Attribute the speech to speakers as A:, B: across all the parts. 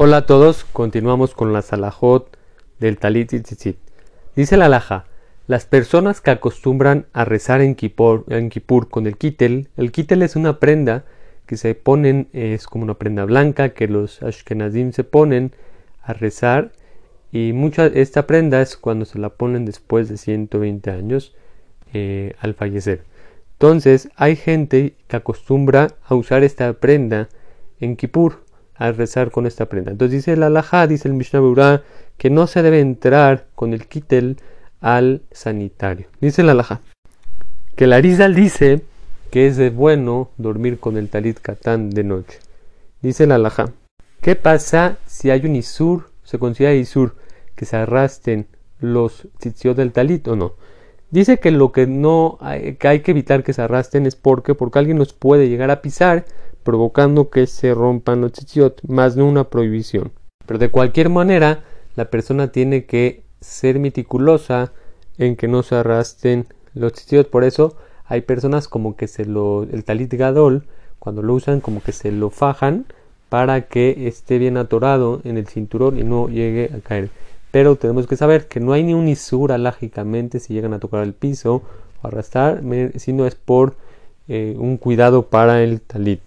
A: Hola a todos, continuamos con la salahot del talit tzitzit. Dice la alaja, las personas que acostumbran a rezar en Kippur, en con el kittel, el kittel es una prenda que se ponen, es como una prenda blanca que los ashkenazim se ponen a rezar y mucha, esta prenda es cuando se la ponen después de 120 años eh, al fallecer. Entonces hay gente que acostumbra a usar esta prenda en Kippur a rezar con esta prenda. Entonces dice el alajá, dice el Mishnah Berurah, que no se debe entrar con el kittel al sanitario. Dice el alajá, que la Arizal dice que es de bueno dormir con el talit katán de noche. Dice el alajá, ¿qué pasa si hay un isur, se considera isur, que se arrastren los tzitziot del talit o no? Dice que lo que no hay, que hay que evitar que se arrastren es porque porque alguien nos puede llegar a pisar provocando que se rompan los tzitzit, más no una prohibición. Pero de cualquier manera, la persona tiene que ser meticulosa en que no se arrastren los tzitzit. Por eso hay personas como que se lo, el talit gadol, cuando lo usan, como que se lo fajan para que esté bien atorado en el cinturón y no llegue a caer. Pero tenemos que saber que no hay ni un isura lógicamente si llegan a tocar el piso o arrastrar, sino es por eh, un cuidado para el talit.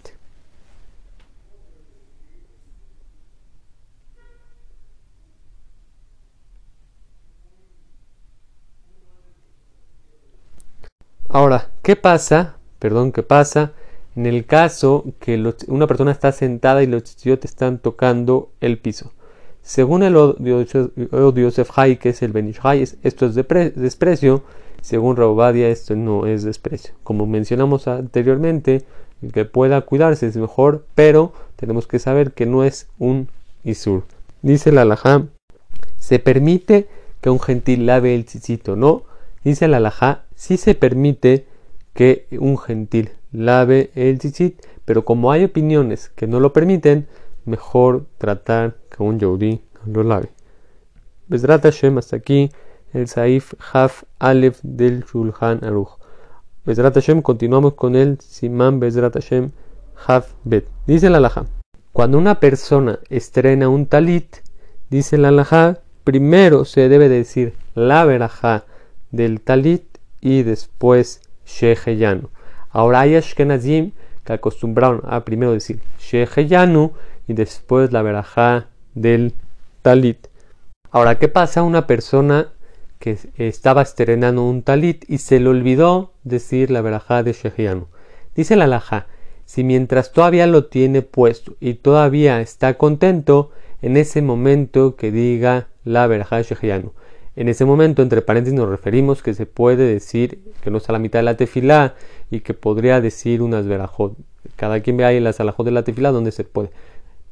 A: Ahora, ¿qué pasa? Perdón, ¿qué pasa? En el caso que una persona está sentada y los te están tocando el piso. Según el Yosef Hay, que es el Benishai, esto es desprecio. Según Raubadia, esto no es desprecio. Como mencionamos anteriormente, el que pueda cuidarse es mejor, pero tenemos que saber que no es un Isur. Dice la Alajá, se permite que un gentil lave el chichito, ¿no? Dice la Alajá, sí se permite que un gentil lave el chichit, pero como hay opiniones que no lo permiten, mejor tratar que un yodí lo lave. Bezrat Hashem, hasta aquí el Saif Haf Aleph del Shulchan Aruch. Bezrat Hashem, continuamos con el Simán Bezrat Hashem Haf Bet. Dice la Alajá, cuando una persona estrena un talit, dice la Alajá, primero se debe decir la verajá del talit y después Sheheyanu. Ahora hay Ashkenazim que acostumbraron a primero decir Sheheyanu y después la verajá del talit. Ahora, ¿qué pasa? Una persona que estaba estrenando un talit y se le olvidó decir la verajá de Sheheyanu. Dice la alajá, si mientras todavía lo tiene puesto y todavía está contento, en ese momento que diga la verajá de Sheheyanu. En ese momento, entre paréntesis, nos referimos que se puede decir que no está a la mitad de la tefilá y que podría decir unas verajot. Cada quien ve ahí las alajot de la tefilá donde se puede.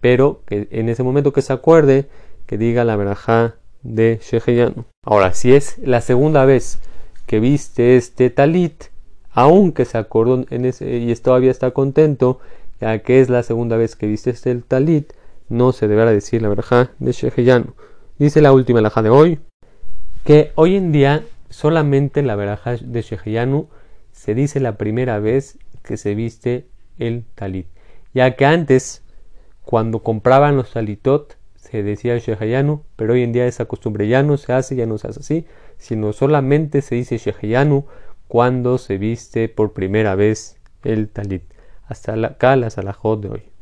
A: Pero que en ese momento que se acuerde, que diga la verajá de Sheheyanu. Ahora, si es la segunda vez que viste este talit, aunque se acordó en ese, y todavía está contento, ya que es la segunda vez que viste este talit, no se deberá decir la verajá de Sheheyanu. Dice la última alajá de hoy que hoy en día solamente en la veraja de Sheheyanu se dice la primera vez que se viste el talit, ya que antes cuando compraban los talitot se decía Sheheyanu, pero hoy en día esa costumbre ya no se hace, ya no se hace así, sino solamente se dice Sheheyanu cuando se viste por primera vez el talit. Hasta acá la salajot de hoy.